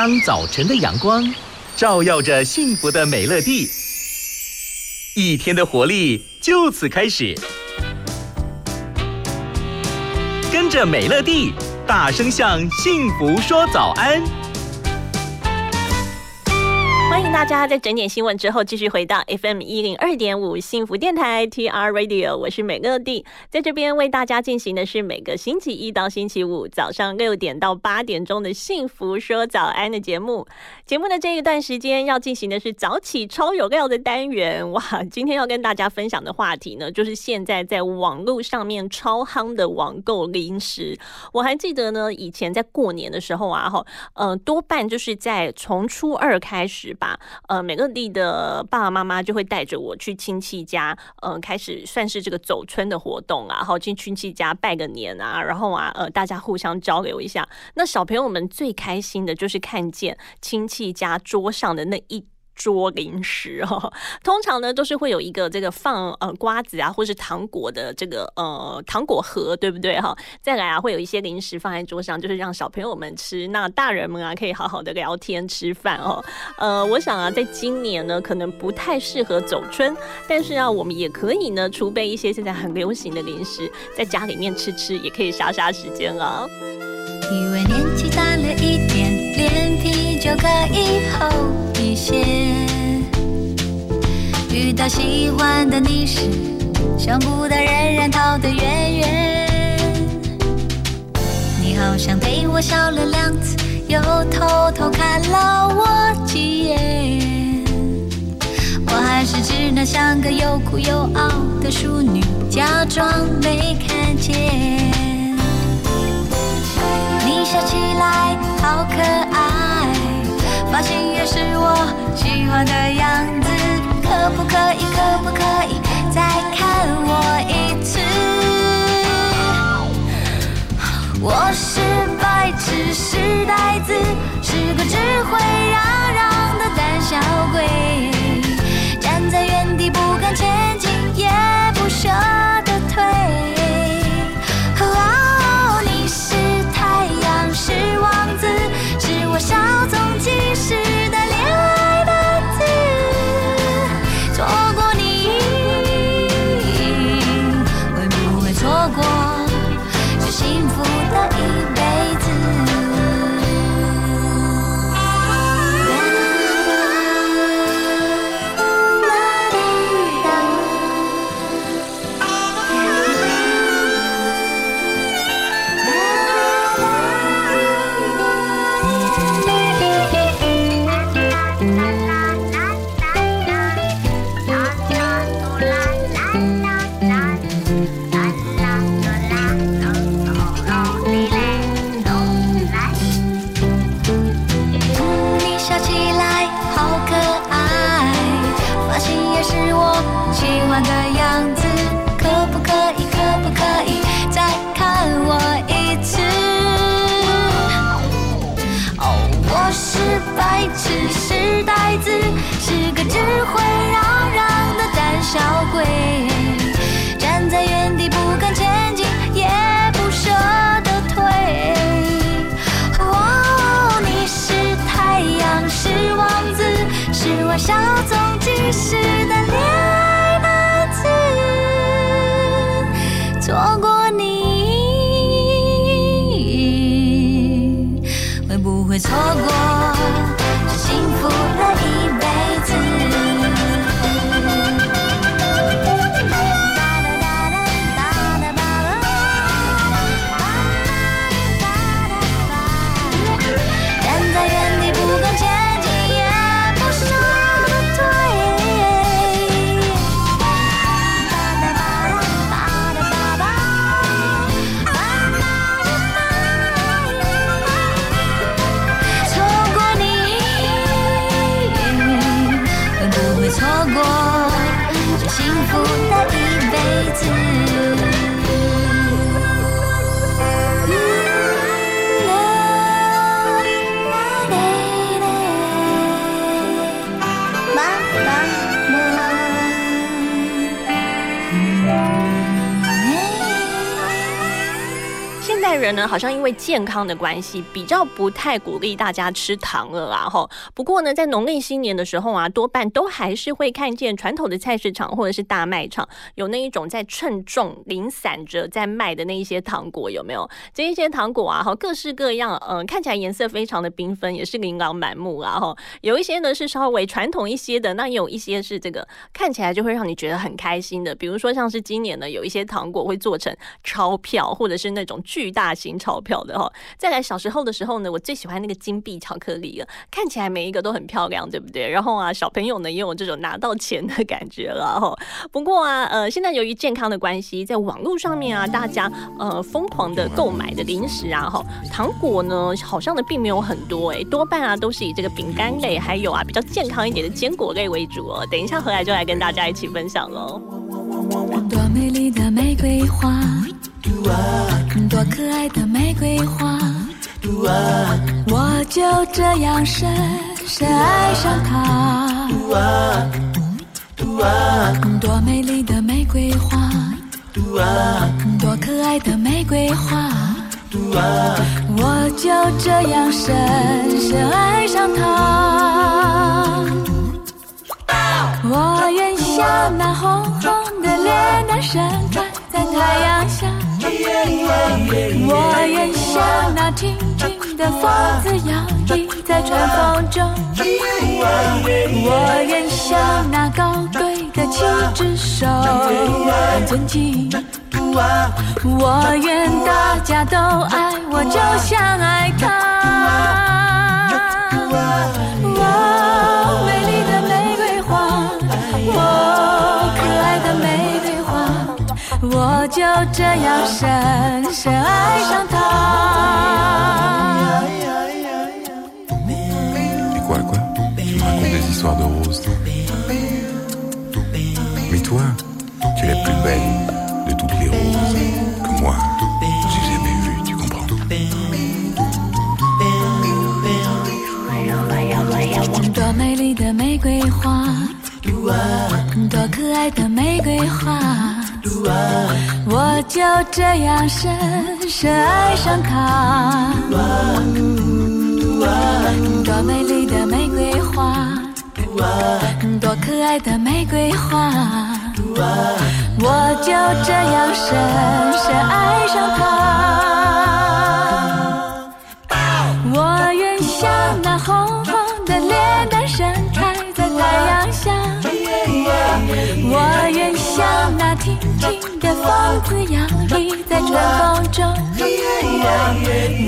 当早晨的阳光照耀着幸福的美乐蒂，一天的活力就此开始。跟着美乐蒂，大声向幸福说早安。欢迎大家在整点新闻之后继续回到 FM 一零二点五幸福电台 TR Radio，我是美乐蒂，在这边为大家进行的是每个星期一到星期五早上六点到八点钟的幸福说早安的节目。节目的这一段时间要进行的是早起超有料的单元哇！今天要跟大家分享的话题呢，就是现在在网络上面超夯的网购零食。我还记得呢，以前在过年的时候啊，哈，嗯，多半就是在从初二开始吧呃，美乐蒂的爸爸妈妈就会带着我去亲戚家，呃，开始算是这个走村的活动啊，然后去亲戚家拜个年啊，然后啊，呃，大家互相交流一下。那小朋友们最开心的就是看见亲戚家桌上的那一。桌零食哈，通常呢都是会有一个这个放呃瓜子啊，或是糖果的这个呃糖果盒，对不对哈？再来啊，会有一些零食放在桌上，就是让小朋友们吃，那大人们啊可以好好的聊天吃饭哦。呃，我想啊，在今年呢，可能不太适合走春，但是啊，我们也可以呢储备一些现在很流行的零食，在家里面吃吃，也可以杀杀时间啊。以为年纪大了一点，脸皮就可以厚一些。遇到喜欢的你时，想不到人人逃得远远。你好像对我笑了两次，又偷偷看了我几眼。我还是只能像个又哭又傲的淑女，假装没看见。你笑起来好可爱，发型也是我喜欢的样子可不可以可不可以再看我一次我是白痴是呆子是个只会嚷嚷的胆小鬼站在原地不敢前进也不舍得退你是太阳是王子是我上好像因为健康的关系，比较不太鼓励大家吃糖了啦。哈，不过呢，在农历新年的时候啊，多半都还是会看见传统的菜市场或者是大卖场有那一种在称重零散着在卖的那一些糖果，有没有？这一些糖果啊，哈，各式各样，嗯，看起来颜色非常的缤纷，也是琳琅满目啊。哈，有一些呢是稍微传统一些的，那有一些是这个看起来就会让你觉得很开心的，比如说像是今年呢，有一些糖果会做成钞票，或者是那种巨大型钞票的哈。再来小时候的时候呢，我最喜欢那个金币巧克力了，看起来每一个都很漂亮，对不对？然后啊，小朋友呢也有这种拿到钱的感觉了哈。不过啊，呃，现在由于健康的关系，在网络上面啊，大家呃疯狂的购买的零食啊，哈，糖果呢好像呢并没有很多哎，多半啊都是以这个饼干类，还有啊比较健康一点的坚果类为主哦。等一下回来就来跟大家一起分享喽。多美丽的玫瑰花。多可爱的玫瑰花，我就这样深深爱上它。多美丽的玫瑰花，多可爱的玫瑰花，我就这样深深爱上它。我愿像那红红的脸蛋盛开在太阳下。我愿像那轻轻的风子摇曳在春风中，我愿像那高贵的七只手尊敬，我愿大家都爱我，就像爱他。就这样深深爱上他。Et quoi, quoi Tu me racontes des histoires de roses, toi Mais toi, tu es la plus belle de toutes les roses que moi, j'ai jamais vues, tu comprends 多美丽的玫瑰花，多可爱的玫瑰花。 就这样深深爱上他。多美丽的玫瑰花，多可爱的玫瑰花，我就这样深深爱上他。我愿像那红像那轻轻的风子摇曳在春风中，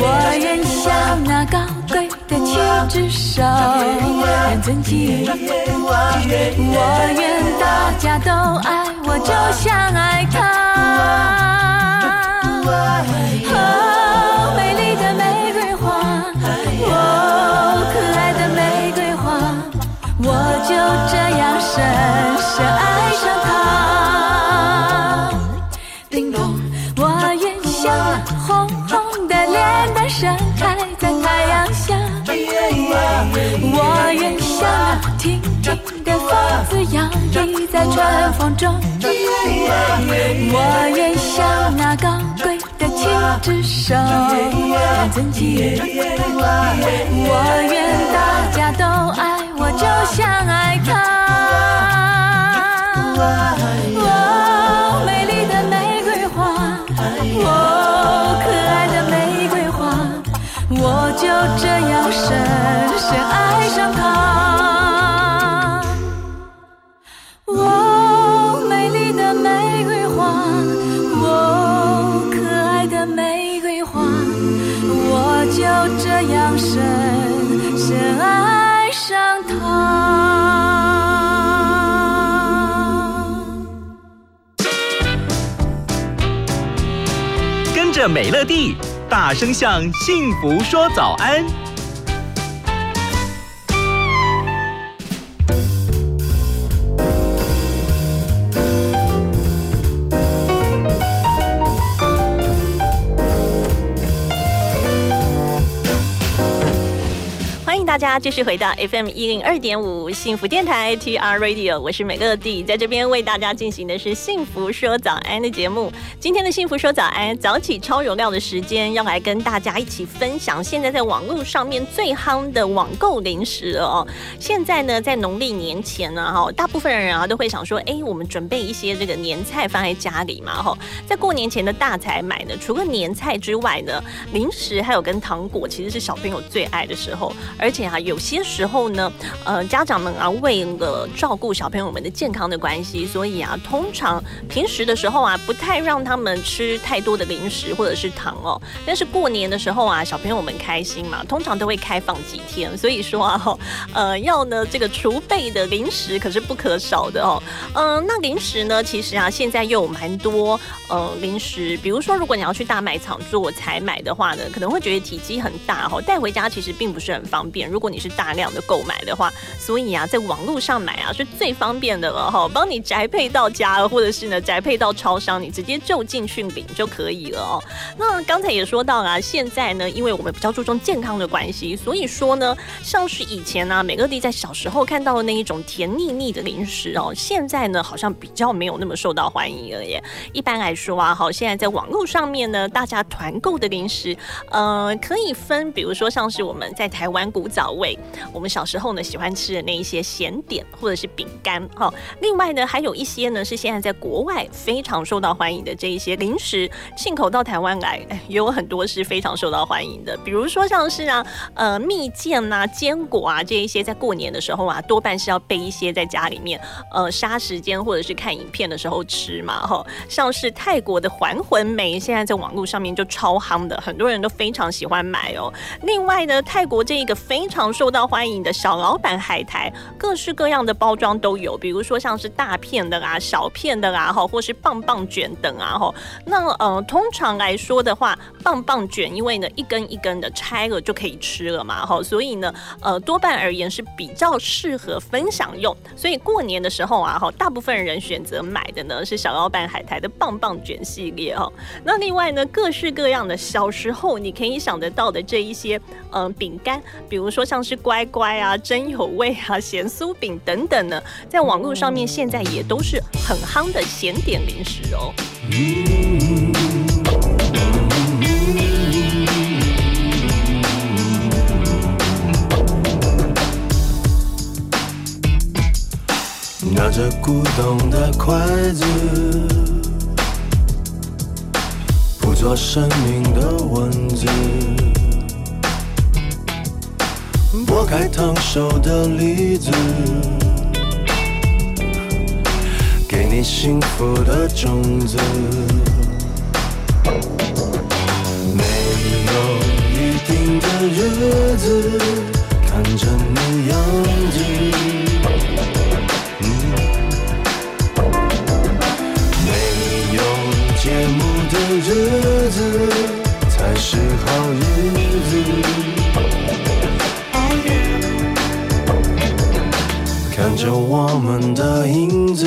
我愿像那高贵的七只手很尊敬，我愿大家都爱我，就像爱他。就这样深深爱上他。叮咚，我愿像那红红的脸蛋盛开在太阳下，我愿像那轻轻的风子摇曳在春风中，我愿像那高贵的七只手，我愿大家都爱，就像爱他。大声向幸福说早安。家继续回到 FM 一零二点五幸福电台 TR Radio，我是美乐蒂，在这边为大家进行的是幸福说早安的节目。今天的幸福说早安，早起超有料的时间，要来跟大家一起分享现在在网络上面最夯的网购零食哦。现在呢，在农历年前呢，哈，大部分人啊都会想说，哎，我们准备一些这个年菜放在家里嘛，哈，在过年前的大采买呢，除了年菜之外呢，零食还有跟糖果，其实是小朋友最爱的时候。而且啊，有些时候呢，呃，家长们啊，为了照顾小朋友们的健康的关系，所以啊，通常平时的时候啊，不太让他们吃太多的零食或者是糖哦。但是过年的时候啊，小朋友们开心嘛，通常都会开放几天，所以说啊，呃，要呢这个储备的零食可是不可少的哦。嗯，那零食呢，其实啊，现在又有蛮多呃零食，比如说如果你要去大卖场做采买的话呢，可能会觉得体积很大哈，带回家其实并不是很方。便，如果你是大量的购买的话，所以啊，在网络上买啊是最方便的了哈，帮你宅配到家，或者是呢宅配到超商，你直接就近去领就可以了哦。那刚才也说到啊，现在呢，因为我们比较注重健康的关系，所以说呢，像是以前呢，美乐蒂在小时候看到的那一种甜腻腻的零食哦，现在呢好像比较没有那么受到欢迎了耶。一般来说啊，好，现在在网络上面呢，大家团购的零食，呃，可以分，比如说像是我们在台湾。古早味，我们小时候呢喜欢吃的那一些咸点或者是饼干哈。另外呢，还有一些呢是现在在国外非常受到欢迎的这一些零食，进口到台湾来，也有很多是非常受到欢迎的。比如说像是啊，呃，蜜饯呐、坚果啊这一些，在过年的时候啊，多半是要备一些在家里面，呃，杀时间或者是看影片的时候吃嘛哈。像是泰国的还魂梅，现在在网络上面就超夯的，很多人都非常喜欢买哦。另外呢，泰国这一个。非常受到欢迎的小老板海苔，各式各样的包装都有，比如说像是大片的啦、小片的啦，哈，或是棒棒卷等啊，哈。那呃，通常来说的话，棒棒卷因为呢一根一根的拆了就可以吃了嘛，哈，所以呢，呃，多半而言是比较适合分享用。所以过年的时候啊，哈，大部分人选择买的呢是小老板海苔的棒棒卷系列，哈。那另外呢，各式各样的小时候你可以想得到的这一些，嗯，饼干，比如说说像是乖乖啊、真有味啊、咸酥饼等等呢，在网络上面现在也都是很夯的咸点零食哦。拿着古董的筷子，捕捉生命的文字。剥开烫手的梨子，给你幸福的种子。没有预定的日子，看着你样子。没有节目的日子，才是好日子。看着我们的影子，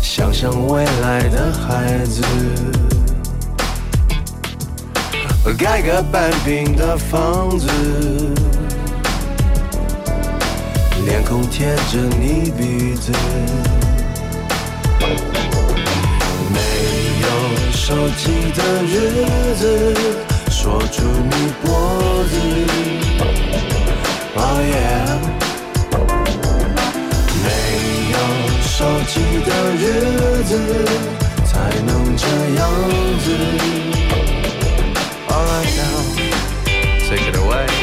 想象未来的孩子，盖个半平的房子，脸孔贴着你鼻子，没有手机的日子，锁住你脖子。Oh yeah，没有手机的日子才能这样子。Alright now, take it away.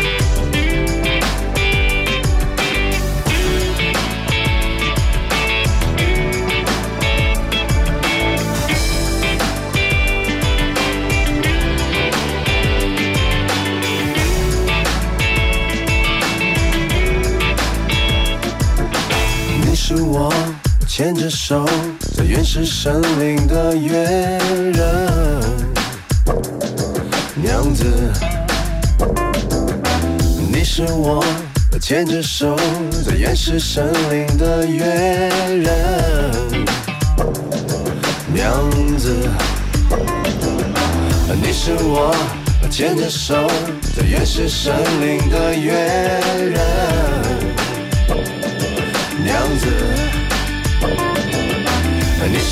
牵着手在原始森林的月人娘子，你是我牵着手在原始森林的月人娘子，你是我牵着手，在原始森林的月人。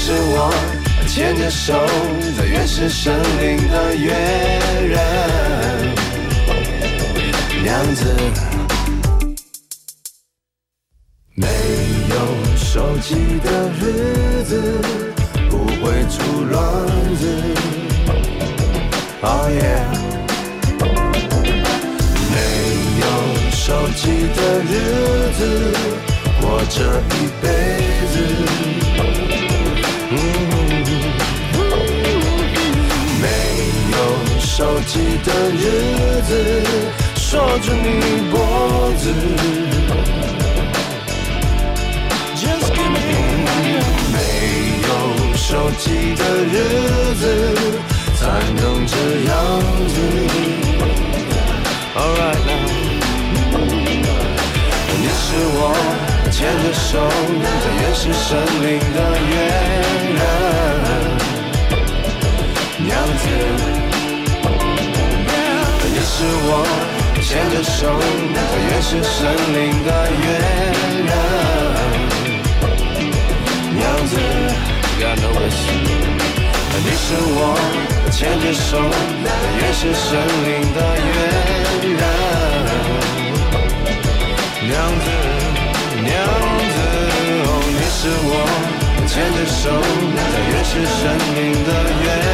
是我牵着手，在原始森林的月人。娘子，没有手机的日子不会出乱子。Oh yeah，没有手机的日子，过这一辈子。有手机的日子，锁住你脖子。Just give me 没有手机的日子，才能这样子。Alright now，你是我牵着手，这也是森林的约人。娘子，你是我牵着手，这也是森林的约人。娘子，God k n 你是我牵着手，这也是森林的约人。娘子，娘子，哦，你是我牵着手，这也是森林的约人。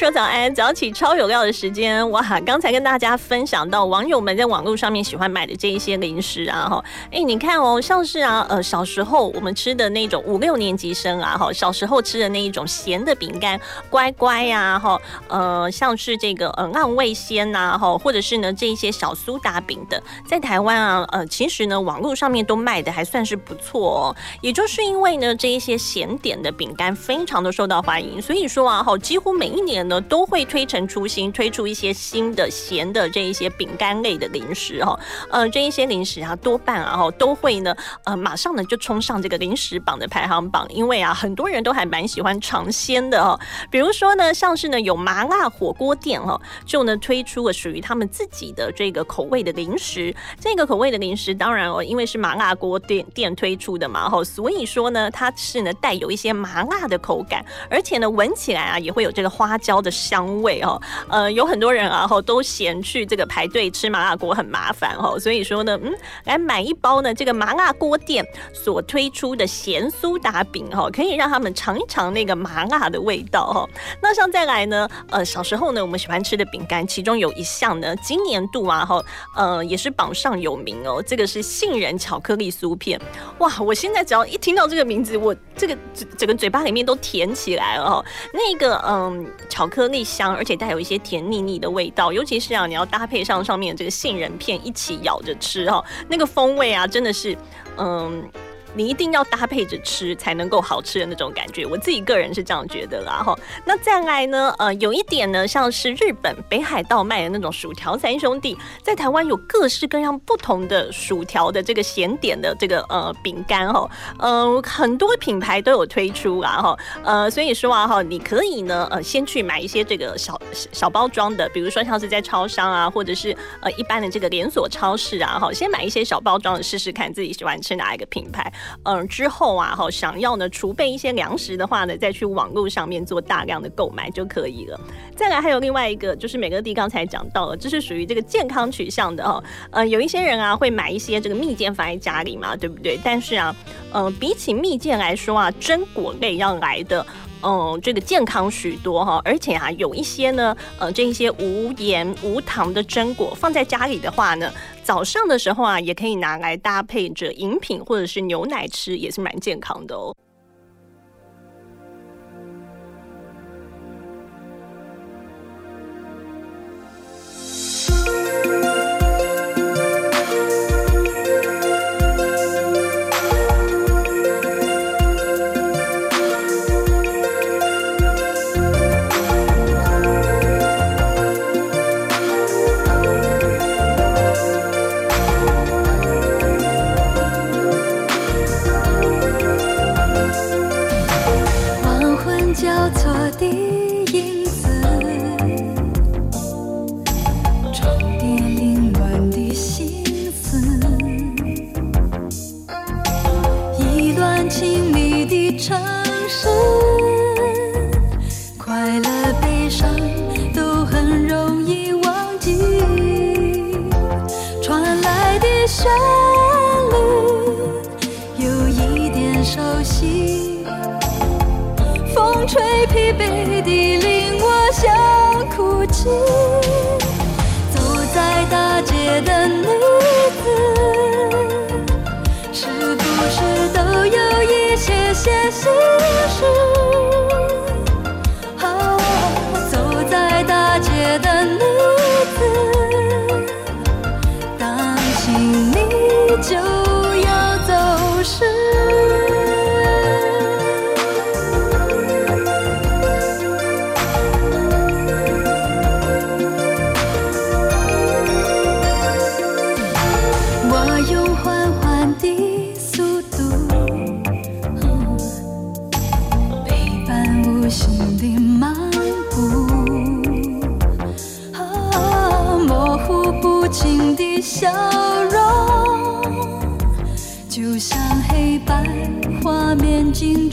说早安，早起超有料的时间哇！刚才跟大家分享到网友们在网络上面喜欢买的这一些零食啊哈，哎，你看哦，像是啊呃小时候我们吃的那种五六年级生啊哈，小时候吃的那一种咸的饼干，乖乖呀哈，呃像是这个呃浪味仙呐哈，或者是呢这一些小苏打饼的，在台湾啊呃其实呢网络上面都卖的还算是不错哦，也就是因为呢这一些咸点的饼干非常的受到欢迎，所以说啊哈几乎每一年呢都会推陈出新，推出一些新的咸的这一些饼干类的零食哈，呃这一些零食啊多半啊都会呢呃马上呢就冲上这个零食榜的排行榜，因为啊很多人都还蛮喜欢尝鲜的哈，比如说呢像是呢有麻辣火锅店哈，就呢推出了属于他们自己的这个口味的零食，这个口味的零食当然哦因为是麻辣锅店店推出的嘛哈，所以说呢它是呢带有一些麻辣的口感，而且呢闻起来啊也会有这个花椒的香味哦，呃，有很多人啊吼都嫌去这个排队吃麻辣锅很麻烦哦，所以说呢，嗯，来买一包呢这个麻辣锅店所推出的咸苏打饼哈，可以让他们尝一尝那个麻辣的味道哈。那像再来呢，呃，小时候呢我们喜欢吃的饼干，其中有一项呢，今年度啊哈，呃，也是榜上有名哦，这个是杏仁巧克力酥片，哇，我现在只要一听到这个名字，我这个整整个嘴巴里面都甜起来了哈，那个嗯巧颗粒香，而且带有一些甜腻腻的味道，尤其是啊你要搭配上上面的这个杏仁片一起咬着吃哈，那个风味啊真的是嗯。你一定要搭配着吃才能够好吃的那种感觉，我自己个人是这样觉得啦哈。那再来呢，呃，有一点呢，像是日本北海道卖的那种薯条三兄弟，在台湾有各式各样不同的薯条的这个咸点的这个呃饼干哈，嗯，很多品牌都有推出啊哈，呃，所以说啊哈，你可以呢呃先去买一些这个小小包装的，比如说像是在超商啊，或者是呃一般的这个连锁超市啊哈，先买一些小包装的试试看自己喜欢吃哪一个品牌。嗯，之后啊，哈，想要呢储备一些粮食的话呢，再去网络上面做大量的购买就可以了。再来还有另外一个，就是美乐蒂刚才讲到了，这是属于这个健康取向的哈。呃，有一些人啊会买一些这个蜜饯放在家里嘛，对不对？但是啊，呃，比起蜜饯来说啊，榛果类要来的。嗯，这个健康许多哈，而且啊，有一些呢，呃，这一些无盐无糖的榛果放在家里的话呢，早上的时候啊，也可以拿来搭配着饮品或者是牛奶吃，也是蛮健康的哦。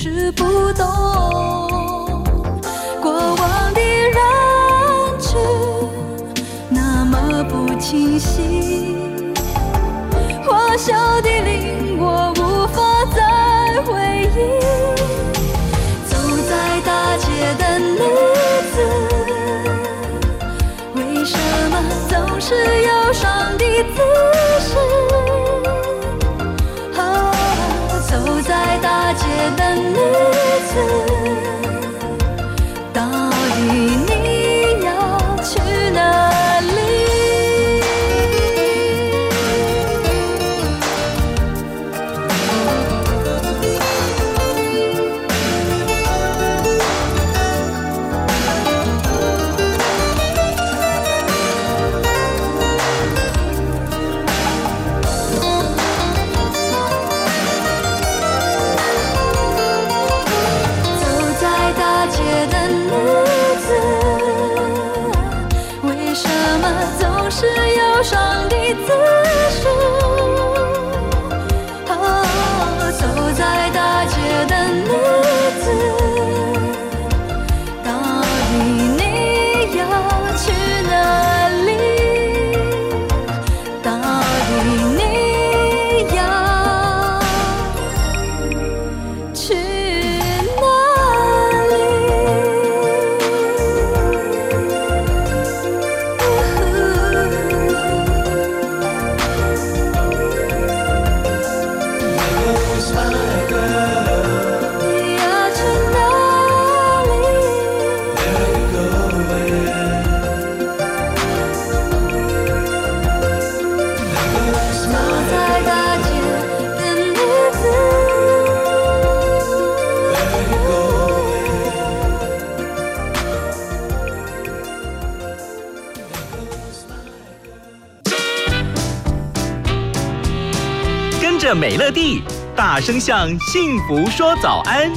面声向幸福说早安。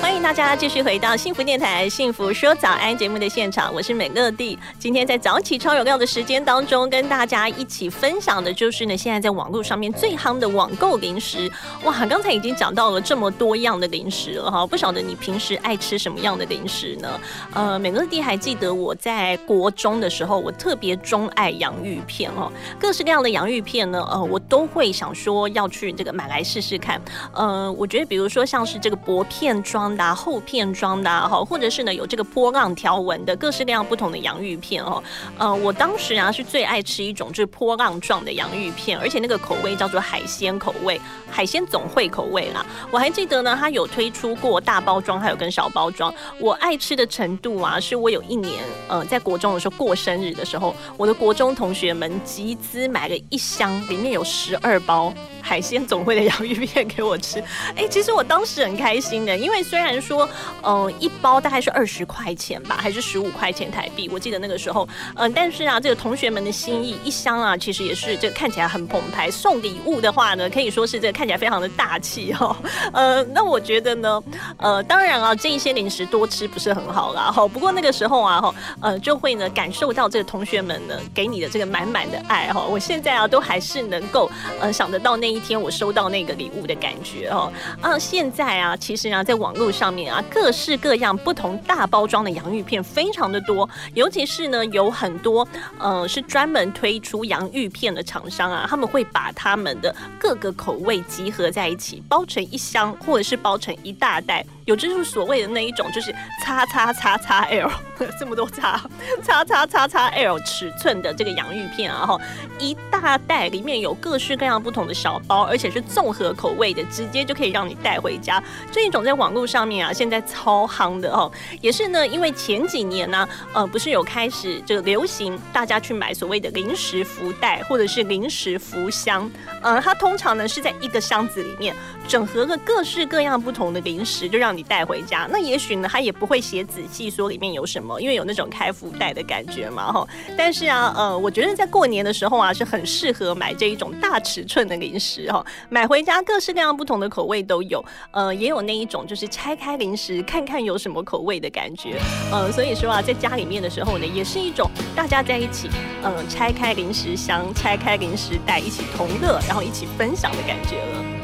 欢迎大家继续回到幸福电台《幸福说早安》节目的现场，我是美乐蒂。今天在早起超有料的时间当中，跟大家一起分享的就是呢，现在在网络上面最夯的网购零食。哇，刚才已经讲到了这么多样的零食了哈，不晓得你平时爱吃什么样的零食呢？呃，美乐蒂还记得我在国中的时候，我特别钟爱洋芋片哦，各式各样的洋芋片呢，呃，我都会想说要去这个买来试试看。呃，我觉得比如说像是这个薄片装的、啊、厚片装的哈，或者是呢有这个波浪条纹的各式各样不同的洋芋片哦。呃，我当时啊是最爱吃一种就是波浪状的洋芋片，而且那个口味叫做海鲜口味，海鲜总会口味啦。我还记得呢，它有推出过大包装，还有跟小包装。我爱吃的程度啊，是我有一年呃在国中的时候过生日的时候，我的国中同学们集资买了一箱，里面有十二包海鲜总会的洋芋片给我吃。哎，其实我当时很开心的，因为虽然说嗯，一包大概是二十块钱吧，还是十五块钱台币？我记得那个时候，嗯、但是啊，这个同学们的心意，一箱啊，其实也是这个看起来很澎湃。送礼物的话呢，可以说是这个看起来非常的大气哦。呃，那我觉得呢，呃，当然啊，这一些零食多吃不是很好啦，哈。不过那个时候啊，哈，呃，就会呢感受到这个同学们呢给你的这个满满的爱哈。我现在啊，都还是能够呃想得到那一天我收到那个礼物的感觉哦。啊，现在啊，其实啊，在网络上面啊，各式各样不同大包装的洋芋片非常的多，尤其是呢，有很多呃是专门推出洋芋片的厂商啊，他们会把他们的各个口味集合在一起，包成一箱或者是包成一大袋。有就是所谓的那一种，就是叉叉叉叉 L 这么多叉，叉叉叉叉 L 尺寸的这个洋芋片啊，哈，一大袋里面有各式各样不同的小包，而且是综合口味的，直接就可以让你带回家。这一种在网络上面啊，现在超夯的哦，也是呢，因为前几年呢，呃，不是有开始这个流行，大家去买所谓的零食福袋或者是零食福箱，呃，它通常呢是在一个箱子里面整合了各式各样不同的零食，就让你带回家。那也许呢，它也不会写仔细说里面有什么，因为有那种开福袋的感觉嘛，哈。但是啊，呃，我觉得在过年的时候啊，是很适合买这一种大尺寸的零食哈，买回家各式各样不同的口味都有，呃，也有那一种就是拆开零食看看有什么口味的感觉，呃，所以说啊，在家里面的时候呢，也是一种大家在一起，嗯、拆开零食箱，拆开零食袋，一起同乐，然后一起分享的感觉了。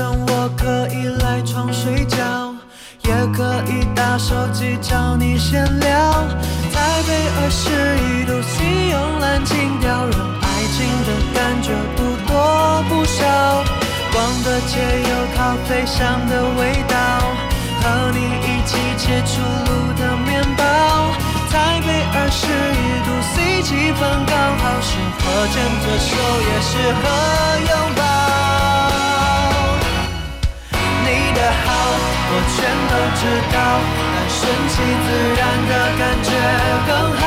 我可以赖床睡觉，也可以打手机找你闲聊。台北二十一度 C，慵懒情调，让爱情的感觉不多不少。逛的街有咖啡香的味道，和你一起切出炉的面包。台北二十一度 C，气氛刚好，适合牵着手，也适合拥抱。好，我全都知道，但顺其自然的感觉更好。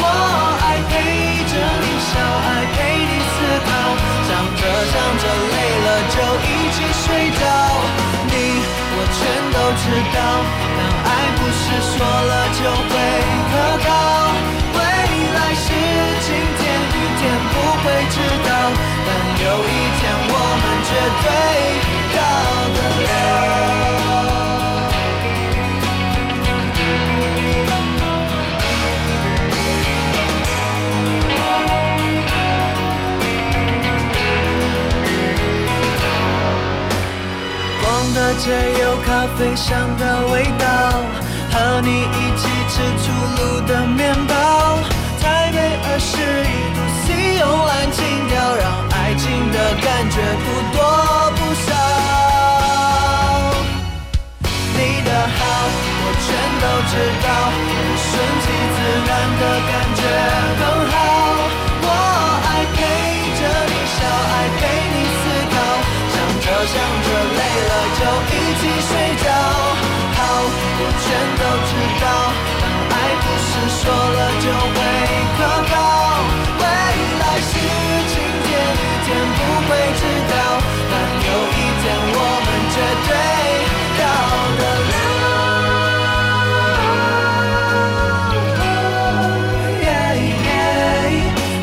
我爱陪着你笑，爱陪你思考，想着想着累了就一起睡觉。你我全都知道，但爱不是说了就会可靠。未来是晴天雨天不会知道，但有一天我们绝对逛的街有咖啡香的味道，和你一起吃出炉的面包。睡觉。好，我全都知道，但爱不是说了就会可靠。未来是晴天雨天不会知道，但有一天我们绝对到得了。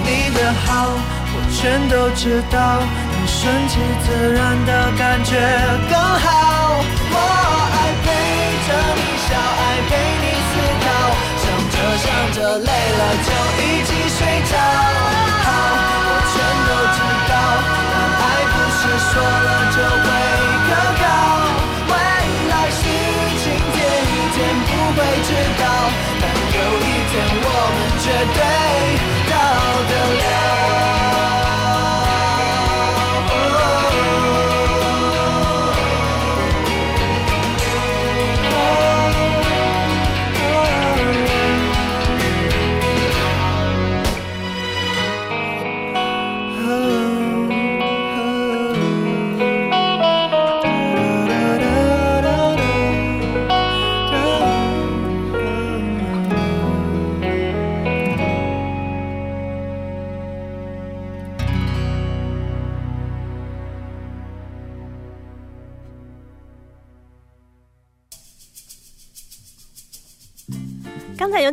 你的好，我全都知道，但顺其自然的感觉更好。给你思考，想着想着累了就一起睡着。我全都知道，但爱不是说了就会可靠。未来事情天雨天不会知道，但有一天我们绝对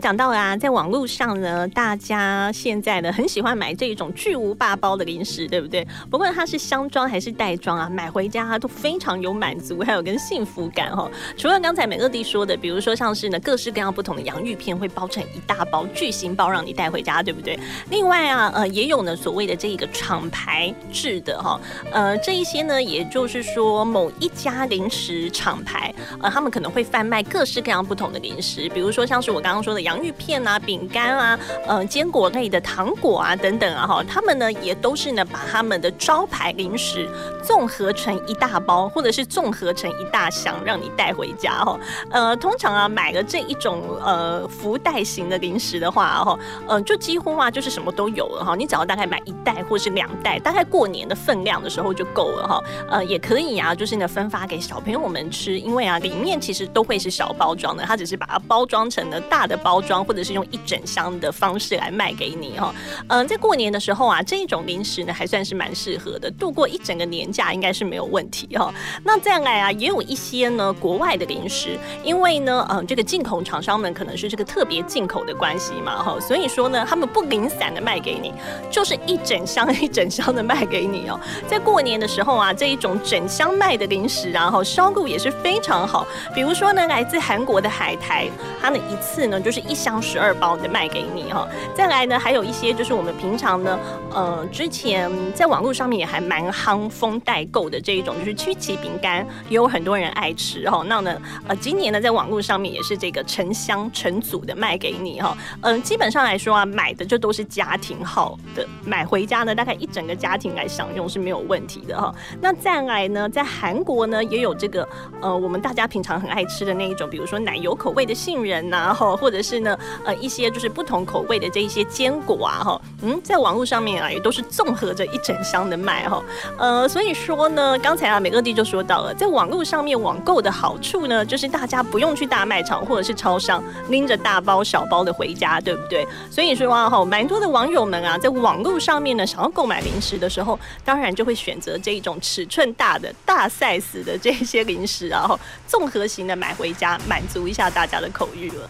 讲到啊，在网络上呢，大家现在呢很喜欢买这一种巨无霸包的零食，对不对？不管它是箱装还是袋装啊，买回家都非常有满足，还有跟幸福感哈。除了刚才美乐蒂说的，比如说像是呢各式各样不同的洋芋片会包成一大包巨型包让你带回家，对不对？另外啊，呃，也有呢所谓的这一个厂牌制的哈，呃，这一些呢，也就是说某一家零食厂牌，呃，他们可能会贩卖各式各样不同的零食，比如说像是我刚刚说的洋洋芋片啊、饼干啊、呃坚果类的糖果啊等等啊哈，他们呢也都是呢把他们的招牌零食综合成一大包，或者是综合成一大箱让你带回家哈。呃，通常啊买了这一种呃福袋型的零食的话哈，呃就几乎啊就是什么都有了哈。你只要大概买一袋或是两袋，大概过年的分量的时候就够了哈。呃也可以啊，就是呢分发给小朋友们吃，因为啊里面其实都会是小包装的，它只是把它包装成了大的包装，或者是用一整箱的方式来卖给你哈。嗯，在过年的时候啊，这一种零食呢还算是蛮适合的，度过一整个年假应该是没有问题哈。那再来啊，也有一些呢国外的零食，因为呢，嗯，这个进口厂商们可能是这个特别进口的关系嘛哈，所以说呢，他们不零散的卖给你，就是一整箱 一整箱的卖给你哦。在过年的时候啊，这一种整箱卖的零食啊，哈，销路也是非常好。比如说呢，来自韩国的海苔，它呢一次呢就是一一箱十二包的卖给你哈。再来呢，还有一些就是我们平常呢，呃，之前在网络上面也还蛮夯风代购的这一种，就是曲奇饼干，也有很多人爱吃哈。那呢，呃，今年呢在网络上面也是这个成箱成组的卖给你哈。嗯，基本上来说啊，买的就都是家庭号的，买回家呢大概一整个家庭来享用是没有问题的哈。那再来呢，在韩国呢也有这个呃，我们大家平常很爱吃的那一种，比如说奶油口味的杏仁呐，哈，或者是呢呃一些就是不同口味的这一些坚果啊，哈，嗯，在网络上面啊也都是综合着一整箱的卖哈。呃，所以说呢，刚才啊美乐蒂就说到了，在网络上面网购的好处呢，就是大家不用去大卖场或者是超商拎着大包小包的回家，对不对？所以说啊，哈，蛮多的网友们啊，在网络上面呢，想要购买零食的时候，当然就会选择这种尺寸大的大 size 的这些零食啊，哈，综合型的买回家，满足一下大家的口欲了。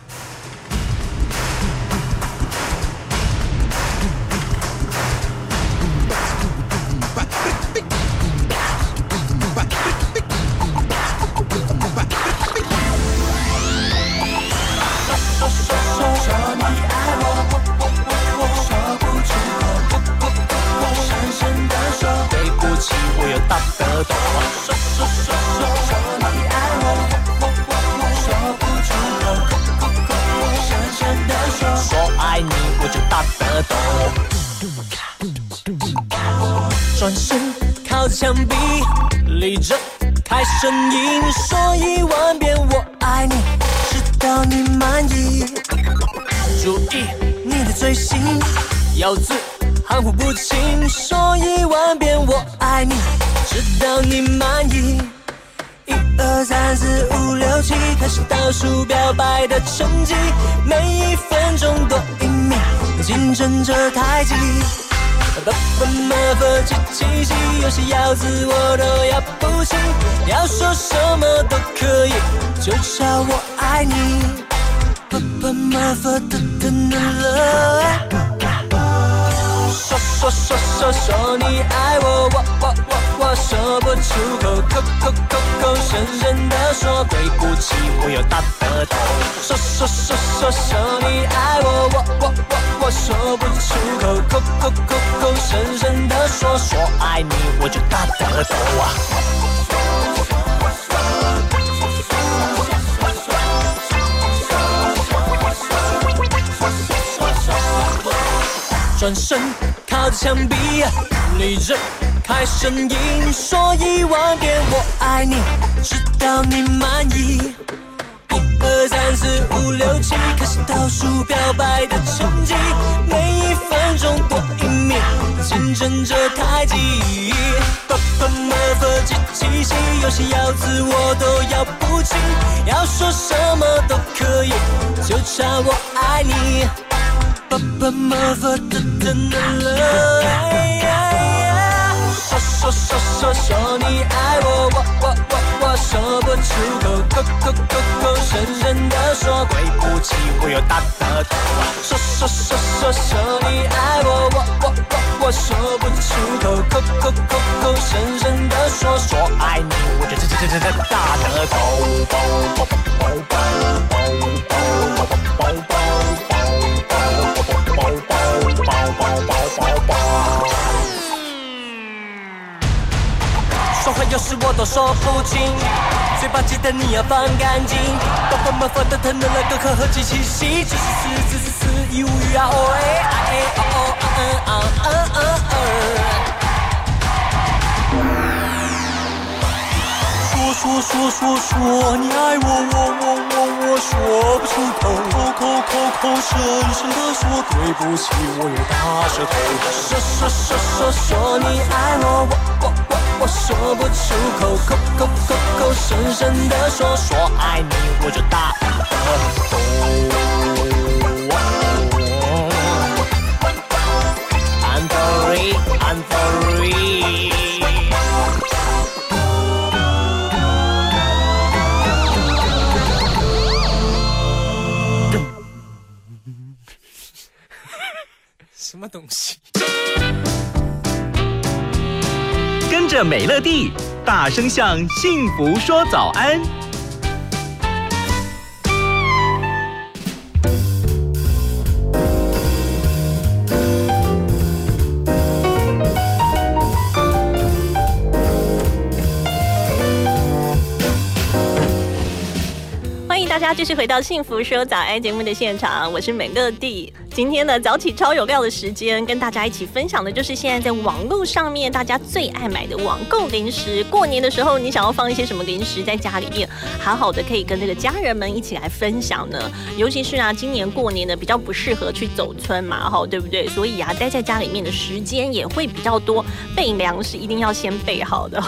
打得抖。说说说说说你爱我，我我我说不出口，深深的说，说爱你我就大得抖。转身靠墙壁，立着开声音，说一万遍我爱你，直到你满意。注意你的嘴型，咬字含糊不清，说一万遍我爱你，直到你满意。一二三四五六七，开始倒数表白的成绩，每一分钟多一秒，竞争着太极。爸爸妈妈七七七，有些要字我都要不清，要说什么都可以，就叫我爱你。爸爸妈妈的的的了。说说说说你爱我，我我我我说不出口，口口口口声声的说，对不起，我又大得抖。说说说说说你爱我，我我我我说不出口，口口口口声声的说，说爱你我就大得抖啊。转身靠着墙壁，立着开声音，说一万遍我爱你，直到你满意。一二三四五六七，开始倒数表白的成绩，每一分钟多一秒，见证着太极。爸爸妈妈七七七，有些要字我都要不清，要说什么都可以，就差我爱你。爸爸妈妈的的的了，说说说说说你爱我，我我我我说不出口，口口口口深深的说，对不起，我有大的头。说说说说说你爱我，我我我我说不出口，口口口口声声的说说爱你，我就这这这这大的头。说话有时我都说不清，嘴巴记得你要放干净。爸爸妈妈的疼的那个可和机器息，只是四只是四一无语啊哦哎哎哦哦啊嗯嗯嗯嗯。说说说说说你爱我我我我我说不出口，口口口口声声的说对不起，我有大舌头。说说说说说你爱我我我我。我说不出口，口口口口声声的说说爱你，我就大的懂。I'm sorry, I'm sorry。么东西？跟着美乐蒂，大声向幸福说早安。欢迎大家继续回到《幸福说早安》节目的现场，我是美乐蒂。今天呢，早起超有料的时间，跟大家一起分享的就是现在在网络上面大家最爱买的网购零食。过年的时候，你想要放一些什么零食在家里面，好好的可以跟这个家人们一起来分享呢？尤其是啊，今年过年呢比较不适合去走村嘛，哈，对不对？所以啊，待在家里面的时间也会比较多，备粮食一定要先备好的。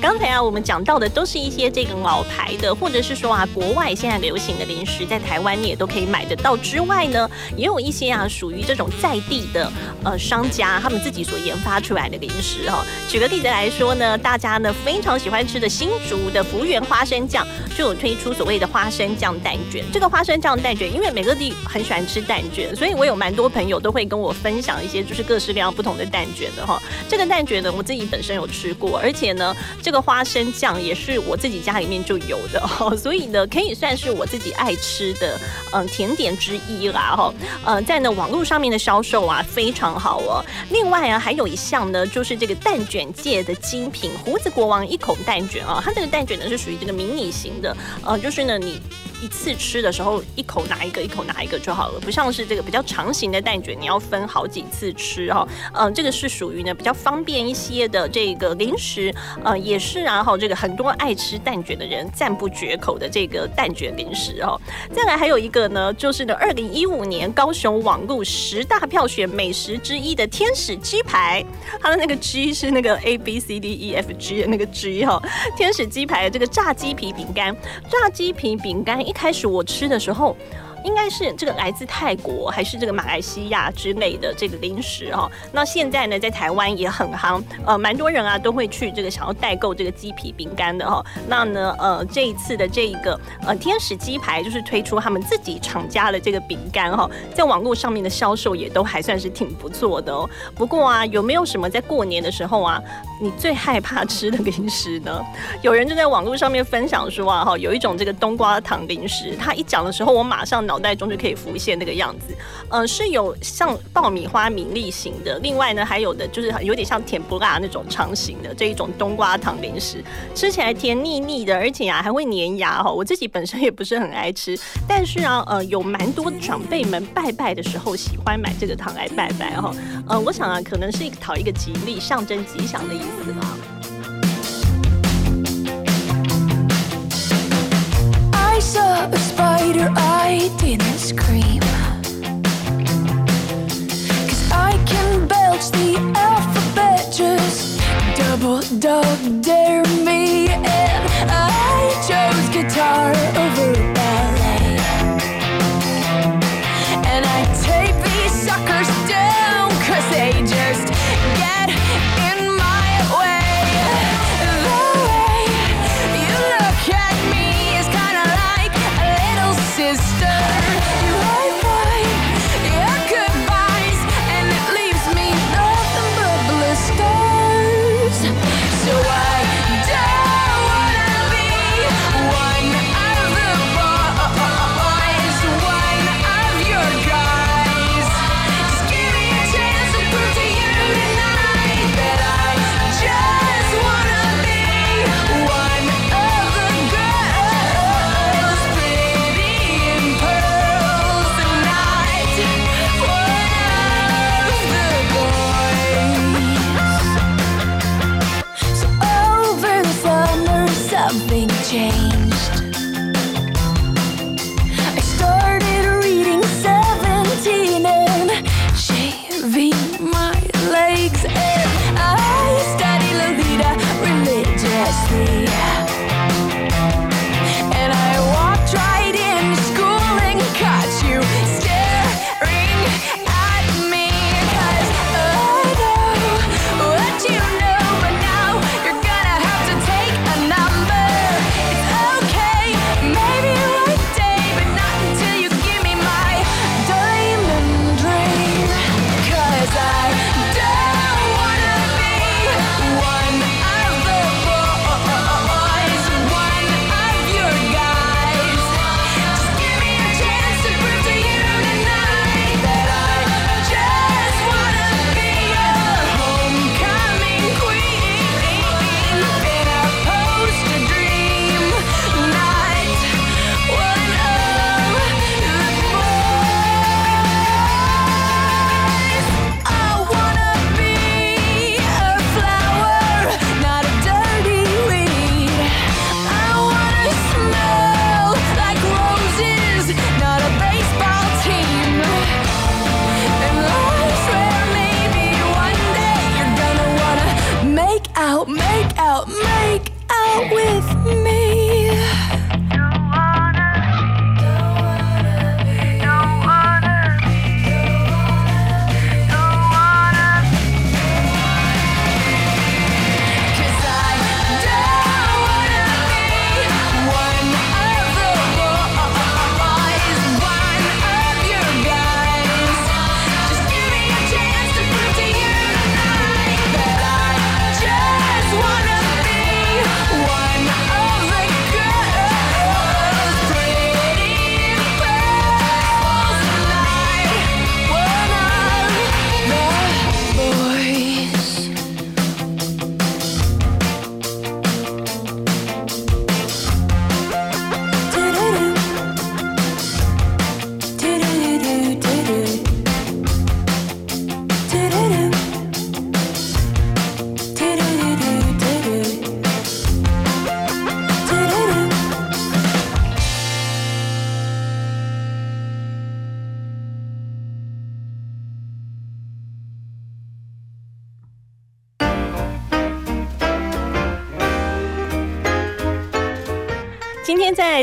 刚才啊，我们讲到的都是一些这个老牌的，或者是说啊，国外现在流行的零食，在台湾你也都可以买得到之外呢，也有一些。啊，属于这种在地的呃商家，他们自己所研发出来的零食哈。举个例子来说呢，大家呢非常喜欢吃的新竹的福源花生酱，就有推出所谓的花生酱蛋卷。这个花生酱蛋卷，因为每个地很喜欢吃蛋卷，所以我有蛮多朋友都会跟我分享一些就是各式各样不同的蛋卷的哈。这个蛋卷呢，我自己本身有吃过，而且呢，这个花生酱也是我自己家里面就有的哈，所以呢，可以算是我自己爱吃的嗯甜点之一啦哈。嗯，在呢网络上面的销售啊非常好哦。另外啊，还有一项呢，就是这个蛋卷界的精品——胡子国王一口蛋卷啊。它这个蛋卷呢是属于这个迷你型的，呃，就是呢你。一次吃的时候，一口拿一个，一口拿一个就好了，不像是这个比较长型的蛋卷，你要分好几次吃哈。嗯，这个是属于呢比较方便一些的这个零食，呃，也是然后这个很多爱吃蛋卷的人赞不绝口的这个蛋卷零食哦。再来还有一个呢，就是呢，二零一五年高雄网路十大票选美食之一的天使鸡排，它的那个 G 是那个 A B C D E F G 的那个 G 哈。天使鸡排这个炸鸡皮饼干，炸鸡皮饼干。一开始我吃的时候。应该是这个来自泰国还是这个马来西亚之类的这个零食哈。那现在呢，在台湾也很夯，呃，蛮多人啊都会去这个想要代购这个鸡皮饼干的哈。那呢，呃，这一次的这一个呃天使鸡排就是推出他们自己厂家的这个饼干哈，在网络上面的销售也都还算是挺不错的哦。不过啊，有没有什么在过年的时候啊，你最害怕吃的零食呢？有人就在网络上面分享说啊，哈，有一种这个冬瓜糖零食，他一讲的时候，我马上。脑袋中就可以浮现那个样子，呃，是有像爆米花米粒型的，另外呢，还有的就是有点像甜不辣那种长形的这一种冬瓜糖零食，吃起来甜腻腻的，而且啊还会粘牙哈。我自己本身也不是很爱吃，但是啊，呃，有蛮多长辈们拜拜的时候喜欢买这个糖来拜拜哈。呃，我想啊，可能是讨一个吉利、象征吉祥的意思吧。Saw a spider, I didn't scream. Cause I can belch the alphabet, just double dog dare me. And I chose guitar over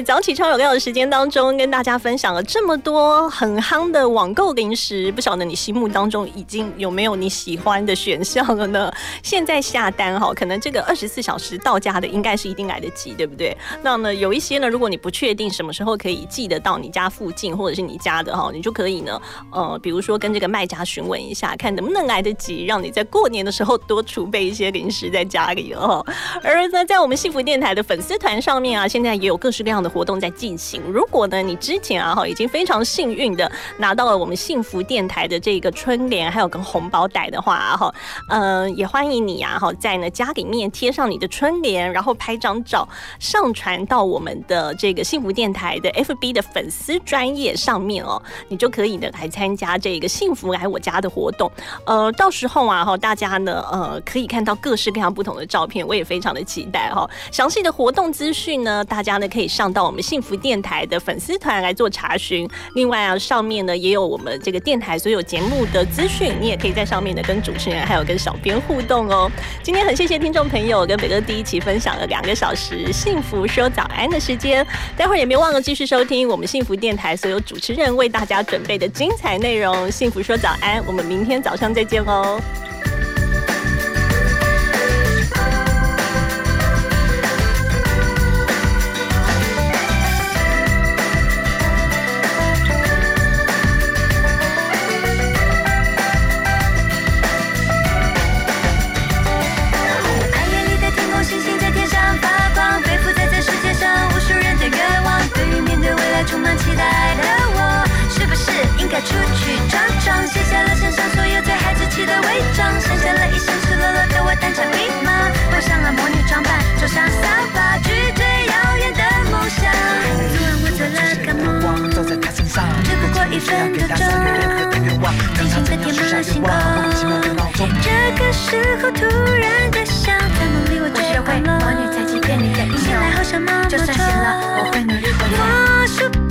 早起超有料的时间当中，跟大家分享了这么多很夯的网购零食，不晓得你心目当中已经有没有你喜欢的选项了呢？现在下单哈，可能这个二十四小时到家的应该是一定来得及，对不对？那呢，有一些呢，如果你不确定什么时候可以寄得到你家附近或者是你家的哈，你就可以呢，呃，比如说跟这个卖家询问一下，看能不能来得及，让你在过年的时候多储备一些零食在家里哦。而呢，在我们幸福电台的粉丝团上面啊，现在也有各式各样的活动在进行。如果呢，你之前啊哈已经非常幸运的拿到了我们幸福电台的这个春联，还有跟红包袋的话啊哈，嗯、也欢迎你啊哈，在呢家里面贴上你的春联，然后拍张照上传到我们的这个幸福电台的 FB 的粉丝专业上面哦，你就可以呢来参加这个幸福来我家的活动。呃，到时候啊哈，大家呢呃可以看到各式各样不同的照片，我也非常的期待哈。详细的活动资讯呢，大家呢可以上到我们幸福电台的粉丝团来做查询。另外啊，上面呢也有我们这个电台所有节目的资讯，你也可以在上面呢跟主持人还有跟小编互动哦。今天很谢谢听众朋友跟北哥第一起分享了两个小时幸福说早安的时间，待会儿也别忘了继续收听我们幸福电台所有主持人为大家准备的精彩内容。幸福说早安，我们明天早上再见哦。出去闯闯卸下了身上所有最孩子气的伪装下了一身赤裸裸的我单枪匹马换上了魔女装扮坐上扫把去追遥远的梦想。昨晚我做了个梦只不过一分多钟空这个时候突然的想在梦里我会努力长大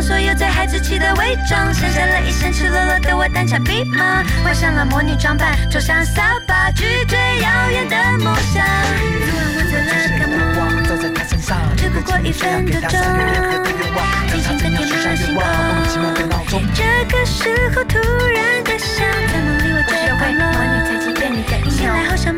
所有最孩子气的伪装，剩下了一身赤裸裸的我单枪匹马，换上了魔女装扮，坐上扫把，拒绝遥远的梦想。只不过一分多钟，醒天马行空。这个时候突然的想，在梦里我最快乐。醒来后像。